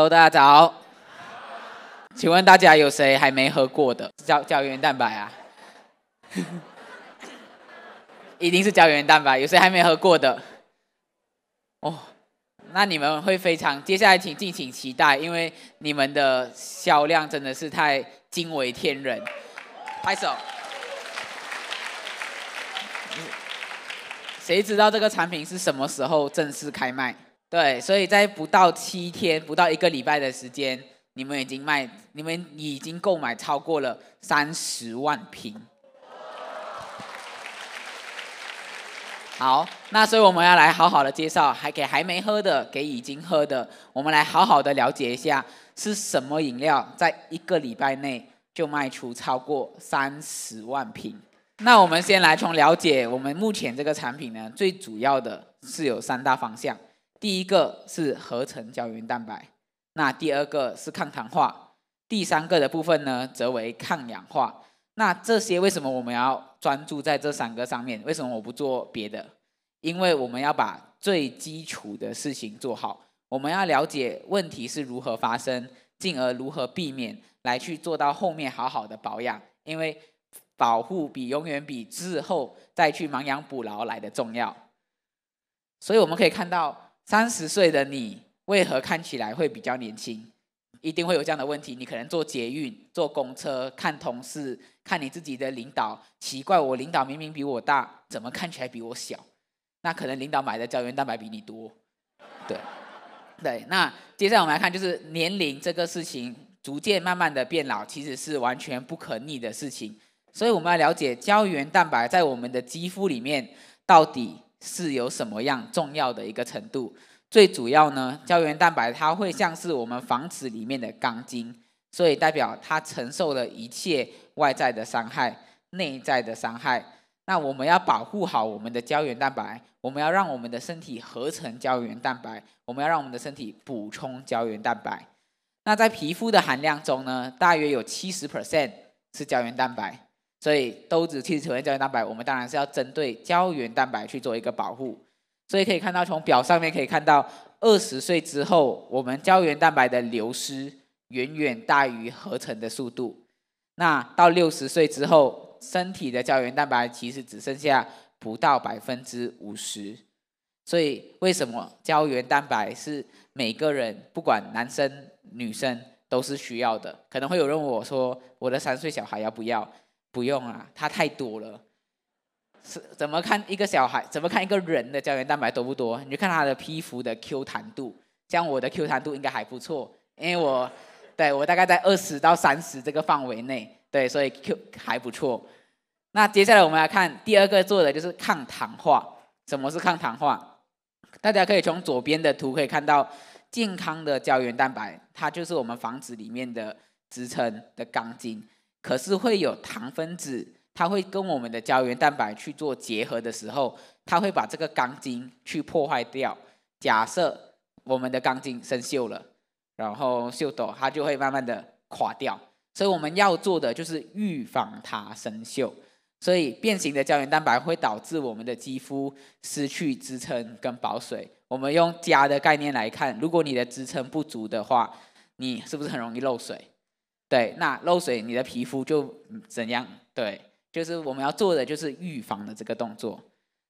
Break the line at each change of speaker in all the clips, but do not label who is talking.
Hello，大家早。请问大家有谁还没喝过的胶胶原蛋白啊？一定是胶原蛋白。有谁还没喝过的？哦，那你们会非常，接下来请敬请期待，因为你们的销量真的是太惊为天人。拍手。谁知道这个产品是什么时候正式开卖？对，所以在不到七天、不到一个礼拜的时间，你们已经卖，你们已经购买超过了三十万瓶。好，那所以我们要来好好的介绍，还给还没喝的，给已经喝的，我们来好好的了解一下是什么饮料，在一个礼拜内就卖出超过三十万瓶。那我们先来从了解我们目前这个产品呢，最主要的是有三大方向。第一个是合成胶原蛋白，那第二个是抗糖化，第三个的部分呢则为抗氧化。那这些为什么我们要专注在这三个上面？为什么我不做别的？因为我们要把最基础的事情做好，我们要了解问题是如何发生，进而如何避免，来去做到后面好好的保养。因为保护比永远比之后再去亡羊补牢来的重要，所以我们可以看到，三十岁的你为何看起来会比较年轻？一定会有这样的问题。你可能坐捷运、坐公车，看同事，看你自己的领导，奇怪，我领导明明比我大，怎么看起来比我小？那可能领导买的胶原蛋白比你多。对，对。那接下来我们来看，就是年龄这个事情，逐渐慢慢的变老，其实是完全不可逆的事情。所以我们要了解胶原蛋白在我们的肌肤里面到底是有什么样重要的一个程度。最主要呢，胶原蛋白它会像是我们房子里面的钢筋，所以代表它承受了一切外在的伤害、内在的伤害。那我们要保护好我们的胶原蛋白，我们要让我们的身体合成胶原蛋白，我们要让我们的身体补充胶原蛋白。那在皮肤的含量中呢，大约有七十 percent 是胶原蛋白。所以都只七十九元胶原蛋白，我们当然是要针对胶原蛋白去做一个保护。所以可以看到，从表上面可以看到，二十岁之后，我们胶原蛋白的流失远远大于合成的速度。那到六十岁之后，身体的胶原蛋白其实只剩下不到百分之五十。所以为什么胶原蛋白是每个人不管男生女生都是需要的？可能会有人问我说：“我的三岁小孩要不要？”不用啊，它太多了。是怎么看一个小孩？怎么看一个人的胶原蛋白多不多？你就看他的皮肤的 Q 弹度。像我的 Q 弹度应该还不错，因为我对我大概在二十到三十这个范围内，对，所以 Q 还不错。那接下来我们来看第二个做的就是抗糖化。什么是抗糖化？大家可以从左边的图可以看到，健康的胶原蛋白，它就是我们房子里面的支撑的钢筋。可是会有糖分子，它会跟我们的胶原蛋白去做结合的时候，它会把这个钢筋去破坏掉。假设我们的钢筋生锈了，然后锈斗它就会慢慢的垮掉。所以我们要做的就是预防它生锈。所以变形的胶原蛋白会导致我们的肌肤失去支撑跟保水。我们用家的概念来看，如果你的支撑不足的话，你是不是很容易漏水？对，那漏水，你的皮肤就怎样？对，就是我们要做的就是预防的这个动作。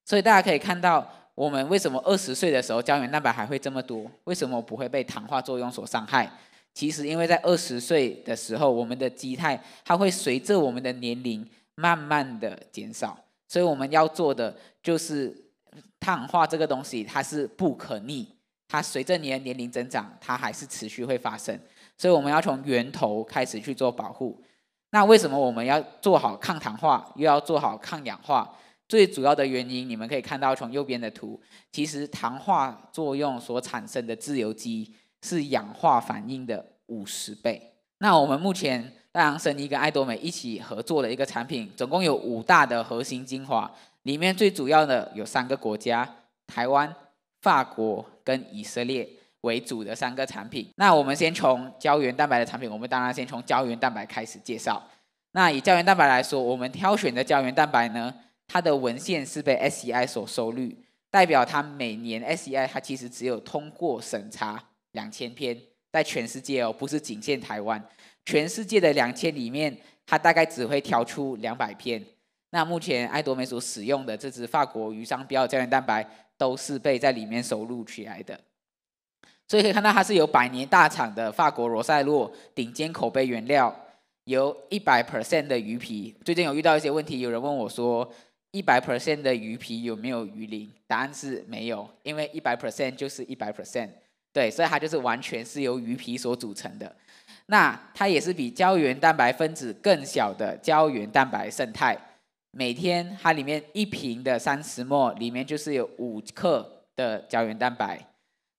所以大家可以看到，我们为什么二十岁的时候胶原蛋白还会这么多？为什么不会被糖化作用所伤害？其实因为在二十岁的时候，我们的基态它会随着我们的年龄慢慢的减少。所以我们要做的就是糖化这个东西，它是不可逆，它随着你的年龄增长，它还是持续会发生。所以我们要从源头开始去做保护。那为什么我们要做好抗糖化，又要做好抗氧化？最主要的原因，你们可以看到从右边的图，其实糖化作用所产生的自由基是氧化反应的五十倍。那我们目前大洋生医跟爱多美一起合作的一个产品，总共有五大的核心精华，里面最主要的有三个国家：台湾、法国跟以色列。为主的三个产品，那我们先从胶原蛋白的产品，我们当然先从胶原蛋白开始介绍。那以胶原蛋白来说，我们挑选的胶原蛋白呢，它的文献是被 SCI 所收录，代表它每年 SCI 它其实只有通过审查两千篇在全世界哦，不是仅限台湾，全世界的两千里面，它大概只会挑出两百篇。那目前爱多美所使用的这支法国鱼商标胶原蛋白，都是被在里面收录起来的。所以可以看到，它是由百年大厂的法国罗塞洛顶尖口碑原料，由一百 percent 的鱼皮。最近有遇到一些问题，有人问我说，一百 percent 的鱼皮有没有鱼鳞？答案是没有，因为一百 percent 就是一百 percent。对，所以它就是完全是由鱼皮所组成的。那它也是比胶原蛋白分子更小的胶原蛋白胜肽。每天它里面一瓶的三十 m 里面就是有五克的胶原蛋白。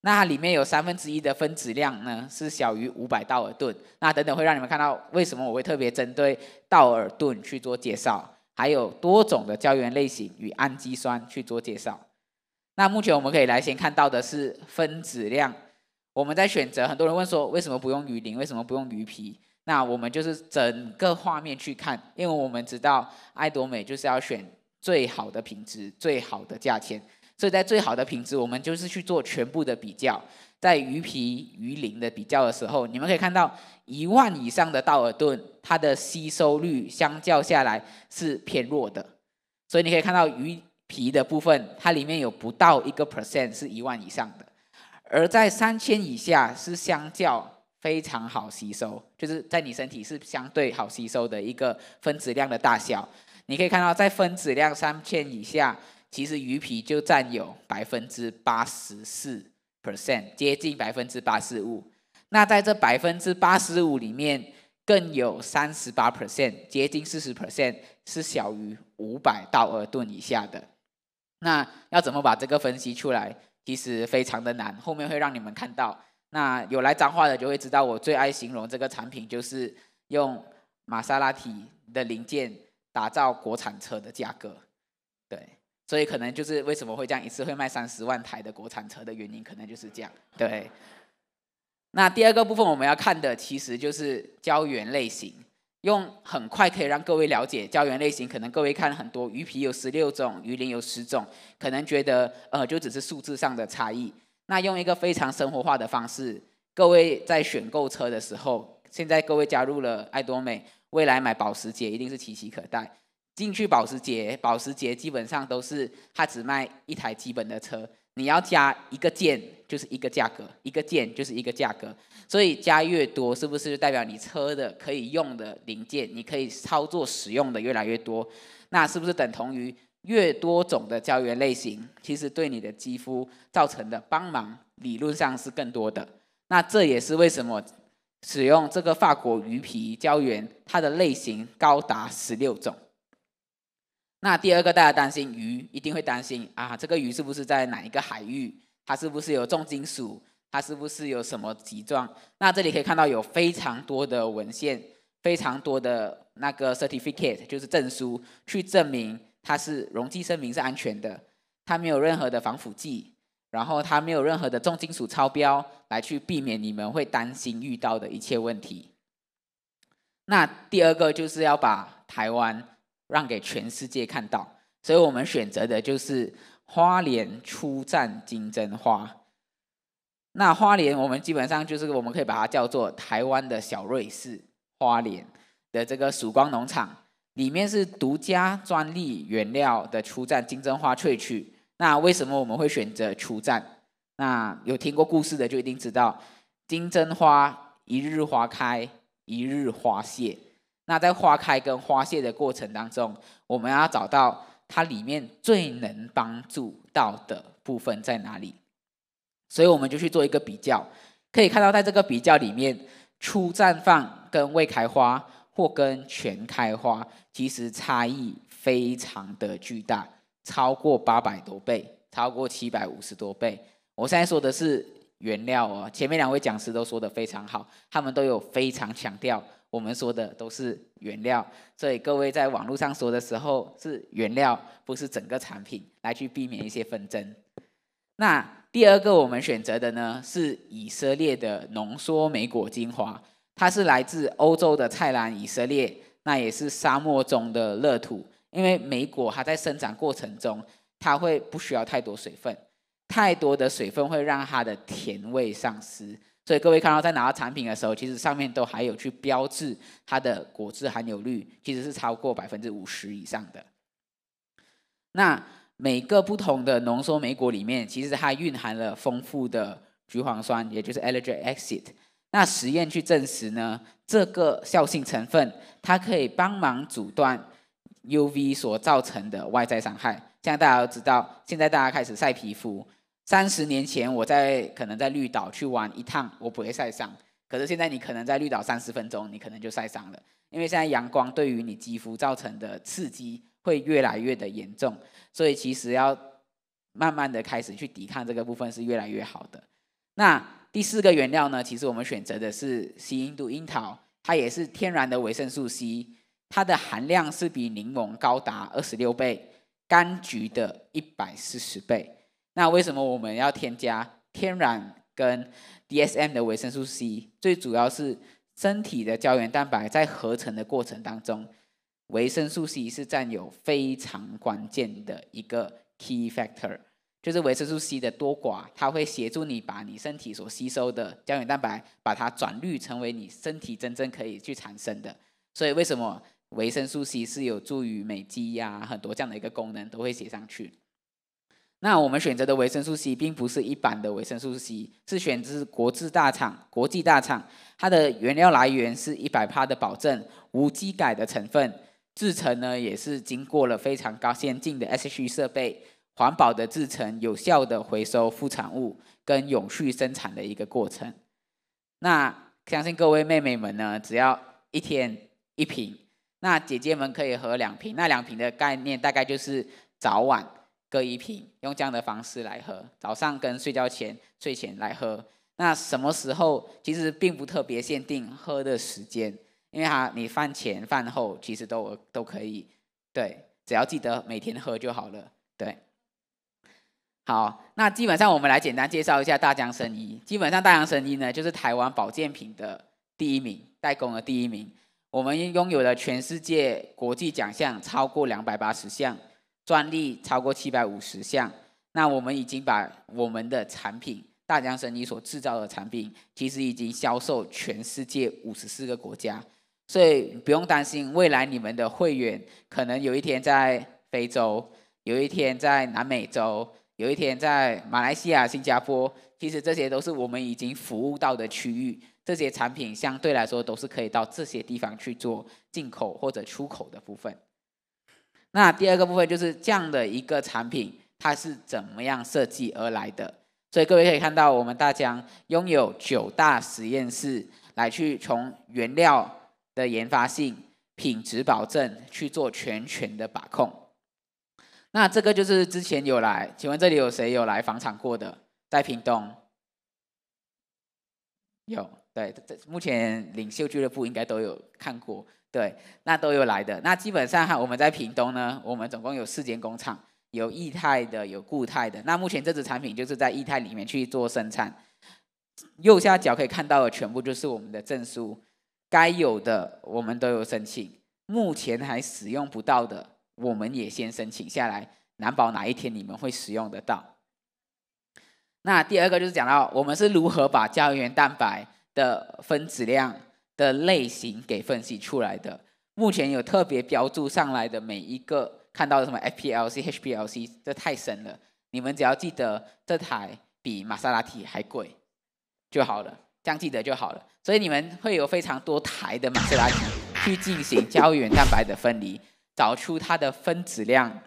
那它里面有三分之一的分子量呢，是小于五百道尔顿。那等等会让你们看到为什么我会特别针对道尔顿去做介绍，还有多种的胶原类型与氨基酸去做介绍。那目前我们可以来先看到的是分子量。我们在选择，很多人问说，为什么不用鱼鳞？为什么不用鱼皮？那我们就是整个画面去看，因为我们知道爱多美就是要选最好的品质、最好的价钱。所以在最好的品质，我们就是去做全部的比较。在鱼皮、鱼鳞的比较的时候，你们可以看到一万以上的道尔顿，它的吸收率相较下来是偏弱的。所以你可以看到鱼皮的部分，它里面有不到一个 percent 是一万以上的，而在三千以下是相较非常好吸收，就是在你身体是相对好吸收的一个分子量的大小。你可以看到在分子量三千以下，其实鱼皮就占有百分之八十四 percent，接近百分之八十五。那在这百分之八十五里面，更有三十八 percent，接近四十 percent 是小于五百道尔顿以下的。那要怎么把这个分析出来？其实非常的难，后面会让你们看到。那有来脏话的就会知道，我最爱形容这个产品就是用玛莎拉蒂的零件打造国产车的价格。对，所以可能就是为什么会这样一次会卖三十万台的国产车的原因，可能就是这样。对。那第二个部分我们要看的其实就是胶原类型。用很快可以让各位了解胶原类型，可能各位看很多鱼皮有十六种，鱼鳞有十种，可能觉得呃就只是数字上的差异。那用一个非常生活化的方式，各位在选购车的时候，现在各位加入了爱多美，未来买保时捷一定是期期可待。进去保时捷，保时捷基本上都是它只卖一台基本的车。你要加一个件就是一个价格，一个件就是一个价格，所以加越多，是不是就代表你车的可以用的零件，你可以操作使用的越来越多？那是不是等同于越多种的胶原类型，其实对你的肌肤造成的帮忙理论上是更多的？那这也是为什么使用这个法国鱼皮胶原，它的类型高达十六种。那第二个，大家担心鱼，一定会担心啊，这个鱼是不是在哪一个海域？它是不是有重金属？它是不是有什么疾状？那这里可以看到有非常多的文献，非常多的那个 certificate，就是证书，去证明它是溶剂声明是安全的，它没有任何的防腐剂，然后它没有任何的重金属超标，来去避免你们会担心遇到的一切问题。那第二个就是要把台湾。让给全世界看到，所以我们选择的就是花莲出战金针花。那花莲我们基本上就是我们可以把它叫做台湾的小瑞士。花莲的这个曙光农场里面是独家专利原料的出战金针花萃取。那为什么我们会选择出战？那有听过故事的就一定知道，金针花一日花开，一日花谢。那在花开跟花谢的过程当中，我们要找到它里面最能帮助到的部分在哪里，所以我们就去做一个比较。可以看到，在这个比较里面，初绽放跟未开花或跟全开花，其实差异非常的巨大，超过八百多倍，超过七百五十多倍。我现在说的是原料哦，前面两位讲师都说得非常好，他们都有非常强调。我们说的都是原料，所以各位在网络上说的时候是原料，不是整个产品，来去避免一些纷争。那第二个我们选择的呢，是以色列的浓缩莓果精华，它是来自欧洲的菜篮以色列，那也是沙漠中的乐土，因为莓果它在生长过程中，它会不需要太多水分，太多的水分会让它的甜味丧失。所以各位看到在拿到产品的时候，其实上面都还有去标志它的果汁含有率，其实是超过百分之五十以上的。那每个不同的浓缩莓果里面，其实它蕴含了丰富的橘黄酸，也就是 allergic acid。那实验去证实呢，这个效性成分它可以帮忙阻断 UV 所造成的外在伤害。现在大家都知道，现在大家开始晒皮肤。三十年前我在可能在绿岛去玩一趟，我不会晒伤。可是现在你可能在绿岛三十分钟，你可能就晒伤了，因为现在阳光对于你肌肤造成的刺激会越来越的严重。所以其实要慢慢的开始去抵抗这个部分是越来越好的。那第四个原料呢，其实我们选择的是西印度樱桃，它也是天然的维生素 C，它的含量是比柠檬高达二十六倍，柑橘的一百四十倍。那为什么我们要添加天然跟 DSM 的维生素 C？最主要是身体的胶原蛋白在合成的过程当中，维生素 C 是占有非常关键的一个 key factor。就是维生素 C 的多寡，它会协助你把你身体所吸收的胶原蛋白，把它转绿成为你身体真正可以去产生的。所以为什么维生素 C 是有助于美肌呀、很多这样的一个功能都会写上去。那我们选择的维生素 C 并不是一般的维生素 C，是选自国际大厂、国际大厂，它的原料来源是一百帕的保证无机改的成分，制成呢也是经过了非常高先进的 SHE 设备。环保的制成，有效的回收副产物，跟永续生产的一个过程。那相信各位妹妹们呢，只要一天一瓶，那姐姐们可以喝两瓶。那两瓶的概念大概就是早晚各一瓶，用这样的方式来喝。早上跟睡觉前、睡前来喝。那什么时候其实并不特别限定喝的时间，因为它你饭前饭后其实都都可以。对，只要记得每天喝就好了。对。好，那基本上我们来简单介绍一下大江生医。基本上大江生医呢，就是台湾保健品的第一名，代工的第一名。我们拥有了全世界国际奖项超过两百八十项，专利超过七百五十项。那我们已经把我们的产品，大疆生医所制造的产品，其实已经销售全世界五十四个国家。所以不用担心，未来你们的会员可能有一天在非洲，有一天在南美洲。有一天在马来西亚、新加坡，其实这些都是我们已经服务到的区域，这些产品相对来说都是可以到这些地方去做进口或者出口的部分。那第二个部分就是这样的一个产品，它是怎么样设计而来的？所以各位可以看到，我们大疆拥有九大实验室来去从原料的研发性、品质保证去做全权的把控。那这个就是之前有来，请问这里有谁有来访厂过的？在屏东有，对，目前领袖俱乐部应该都有看过，对，那都有来的。那基本上哈，我们在屏东呢，我们总共有四间工厂，有液态的，有固态的。那目前这支产品就是在液态里面去做生产。右下角可以看到的全部就是我们的证书，该有的我们都有申请，目前还使用不到的。我们也先申请下来，难保哪一天你们会使用得到。那第二个就是讲到我们是如何把胶原蛋白的分子量的类型给分析出来的。目前有特别标注上来的每一个看到的什么 FPLC、HPLC，这太深了。你们只要记得这台比玛莎拉蒂还贵就好了，这样记得就好了。所以你们会有非常多台的玛莎拉蒂去进行胶原蛋白的分离。找出它的分子量，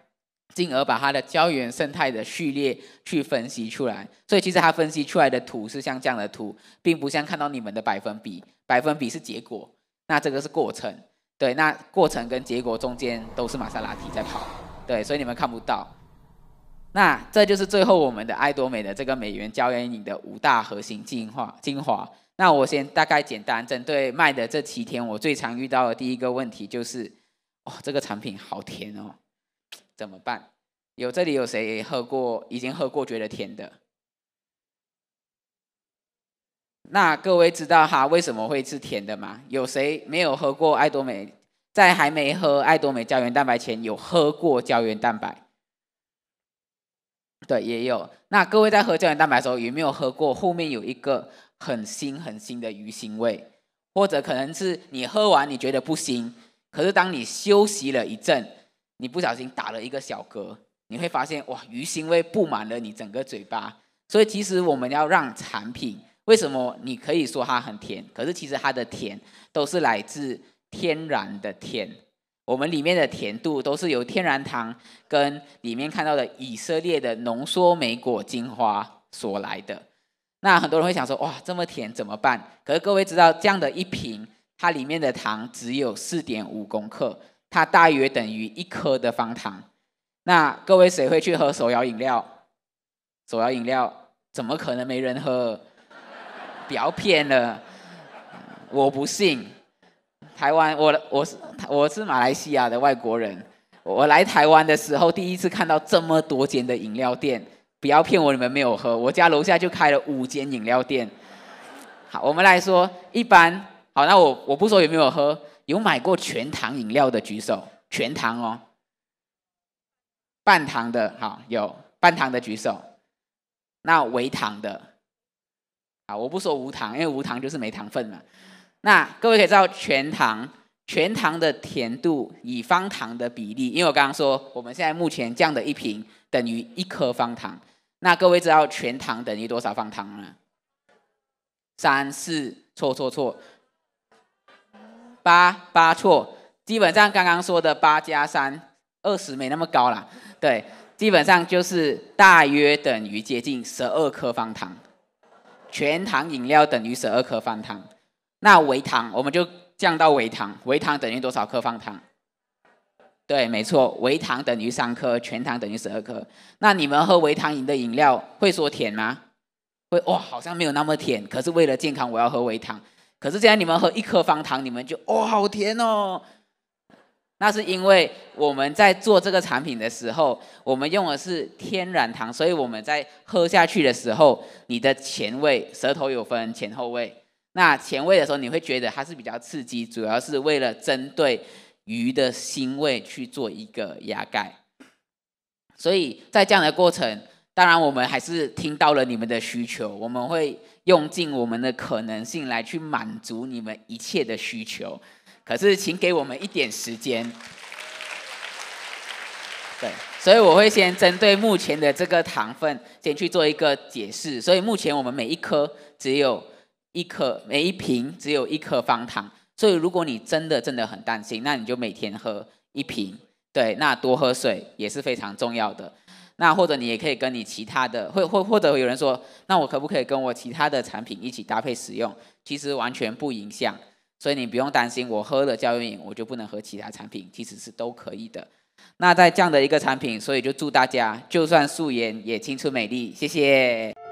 进而把它的胶原生态的序列去分析出来。所以其实它分析出来的图是像这样的图，并不像看到你们的百分比，百分比是结果，那这个是过程。对，那过程跟结果中间都是玛莎拉蒂在跑，对，所以你们看不到。那这就是最后我们的爱多美的这个美颜胶原饮的五大核心精华精华。那我先大概简单针对卖的这七天，我最常遇到的第一个问题就是。哦，这个产品好甜哦，怎么办？有这里有谁喝过？已经喝过觉得甜的？那各位知道它为什么会是甜的吗？有谁没有喝过爱多美？在还没喝爱多美胶原蛋白前，有喝过胶原蛋白？对，也有。那各位在喝胶原蛋白的时候，有没有喝过后面有一个很腥很腥的鱼腥味，或者可能是你喝完你觉得不腥，可是当你休息了一阵，你不小心打了一个小嗝，你会发现哇，鱼腥味布满了你整个嘴巴。所以其实我们要让产品，为什么你可以说它很甜，可是其实它的甜都是来自天然的甜。我们里面的甜度都是由天然糖跟里面看到的以色列的浓缩莓果精华所来的。那很多人会想说，哇，这么甜怎么办？可是各位知道，这样的一瓶，它里面的糖只有四点五公克，它大约等于一颗的方糖。那各位谁会去喝手摇饮料？手摇饮料怎么可能没人喝？不要骗了，我不信。台湾，我我是我是马来西亚的外国人，我来台湾的时候第一次看到这么多间的饮料店，不要骗我，你们没有喝，我家楼下就开了五间饮料店。好，我们来说一般，好，那我我不说有没有喝，有买过全糖饮料的举手，全糖哦，半糖的，好，有半糖的举手，那微糖的，啊，我不说无糖，因为无糖就是没糖分嘛。那各位可以知道全糖，全糖的甜度以方糖的比例，因为我刚刚说我们现在目前这样的一瓶等于一颗方糖。那各位知道全糖等于多少方糖吗？三四错错错，八八错。基本上刚刚说的八加三，二十没那么高啦。对，基本上就是大约等于接近十二颗方糖。全糖饮料等于十二颗方糖。那微糖我们就降到微糖，微糖等于多少颗方糖？对，没错，微糖等于三颗，全糖等于十二颗。那你们喝微糖饮的饮料会说甜吗？会哇，好像没有那么甜。可是为了健康，我要喝微糖。可是既然你们喝一颗方糖，你们就哦，好甜哦。那是因为我们在做这个产品的时候，我们用的是天然糖，所以我们在喝下去的时候，你的前味，舌头有分前后味。那前味的时候，你会觉得它是比较刺激，主要是为了针对鱼的腥味去做一个压盖。所以在这样的过程，当然我们还是听到了你们的需求，我们会用尽我们的可能性来去满足你们一切的需求。可是，请给我们一点时间。对，所以我会先针对目前的这个糖分，先去做一个解释。所以目前我们每一颗只有。一颗每一瓶只有一颗方糖，所以如果你真的真的很担心，那你就每天喝一瓶。对，那多喝水也是非常重要的。那或者你也可以跟你其他的，或或或者有人说，那我可不可以跟我其他的产品一起搭配使用？其实完全不影响，所以你不用担心，我喝了胶原饮，我就不能喝其他产品，其实是都可以的。那在这样的一个产品，所以就祝大家就算素颜也青春美丽，谢谢。